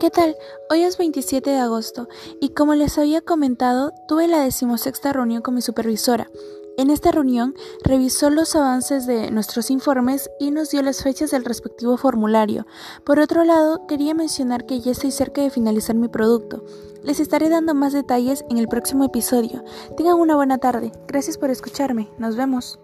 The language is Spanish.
¿Qué tal? Hoy es 27 de agosto y como les había comentado, tuve la decimosexta reunión con mi supervisora. En esta reunión revisó los avances de nuestros informes y nos dio las fechas del respectivo formulario. Por otro lado, quería mencionar que ya estoy cerca de finalizar mi producto. Les estaré dando más detalles en el próximo episodio. Tengan una buena tarde. Gracias por escucharme. Nos vemos.